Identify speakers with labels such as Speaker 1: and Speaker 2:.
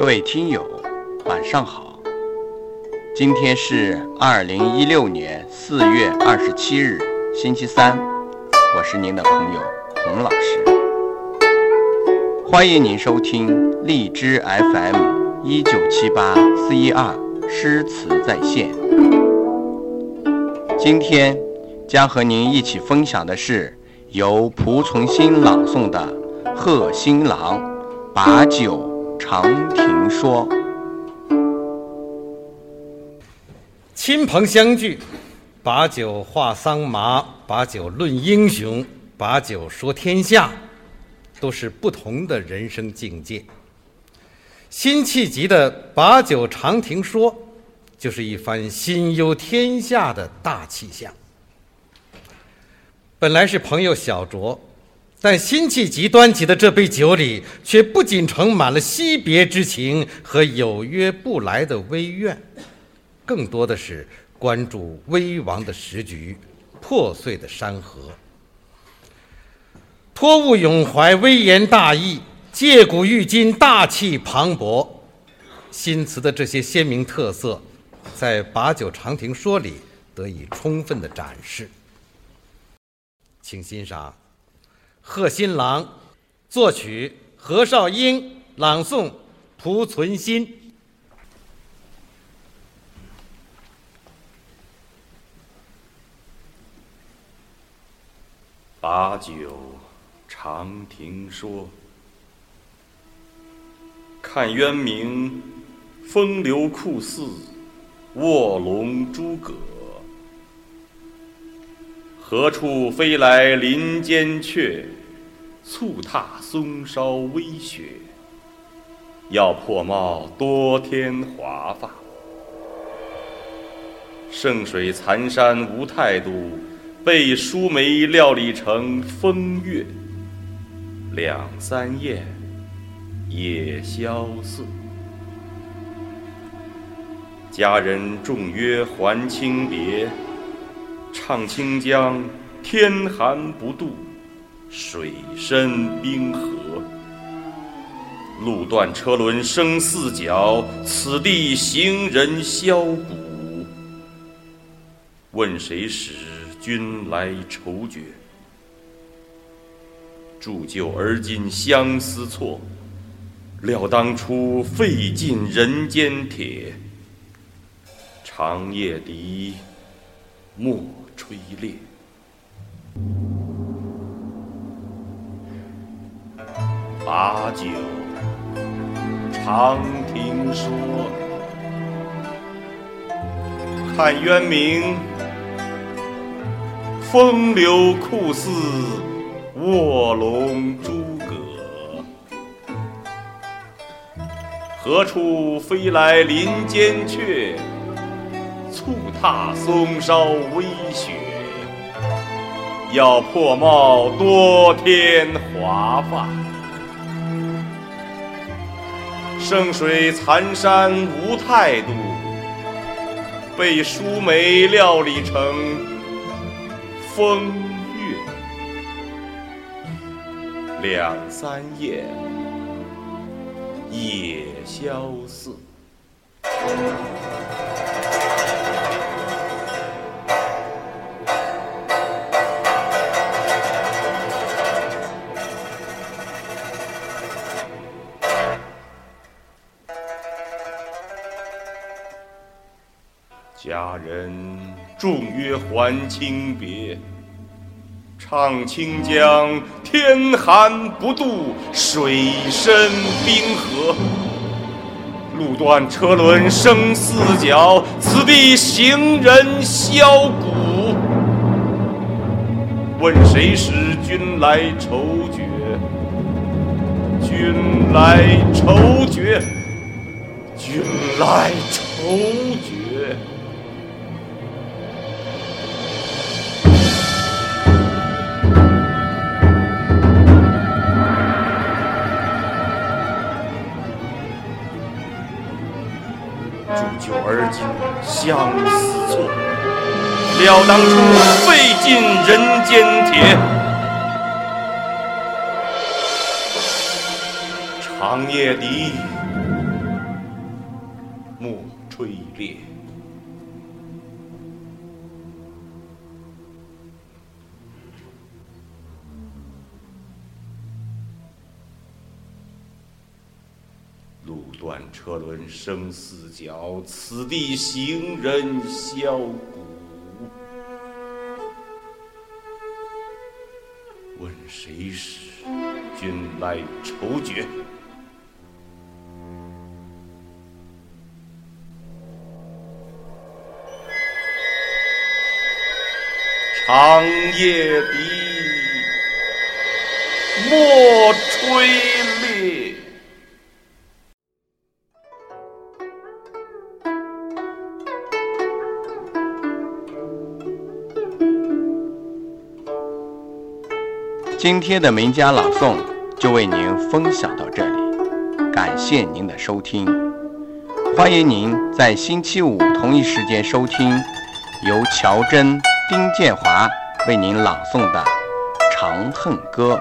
Speaker 1: 各位听友，晚上好。今天是二零一六年四月二十七日，星期三。我是您的朋友洪老师，欢迎您收听荔枝 FM 一九七八四一二诗词在线。今天将和您一起分享的是由蒲存昕朗诵的《贺新郎把酒》。长亭说：
Speaker 2: 亲朋相聚，把酒话桑麻，把酒论英雄，把酒说天下，都是不同的人生境界。辛弃疾的《把酒长亭说》，就是一番心忧天下的大气象。本来是朋友小酌。但辛弃疾端起的这杯酒里，却不仅盛满了惜别之情和有约不来的微怨，更多的是关注危亡的时局、破碎的山河。托物咏怀，微言大义，借古喻今，大气磅礴。新词的这些鲜明特色，在《把酒长亭说》里得以充分的展示。请欣赏。贺新郎，作曲何绍英，朗诵蒲存昕。
Speaker 3: 把酒长亭说，看渊明，风流酷似卧龙诸葛。何处飞来林间雀？簇踏松梢微雪。要破帽多添华发。圣水残山无态度，被疏梅料理成风月。两三燕，也萧瑟。佳人重约还清别。唱清江，天寒不渡，水深冰河。路断车轮声四角，此地行人箫鼓。问谁使君来愁绝？铸就而今相思错，料当初费尽人间铁。长夜笛，莫。吹裂，把酒长亭说，看渊明，风流酷似卧龙诸葛。何处飞来林间雀？簇踏松梢微雪，要破帽多添华发。圣水残山无态度，被疏梅料理成风月。两三夜，夜萧瑟。佳人重约还清别，唱清江，天寒不渡，水深冰河。路断车轮声四角，此地行人箫鼓。问谁使君来愁绝？君来愁绝，君来愁绝。久而久，相思错。了当初，费尽人间铁。长夜笛，莫吹裂。断车轮生四角，此地行人箫鼓。问谁使君来愁绝？长夜笛，莫吹
Speaker 1: 今天的名家朗诵就为您分享到这里，感谢您的收听，欢迎您在星期五同一时间收听由乔真、丁建华为您朗诵的《长恨歌》。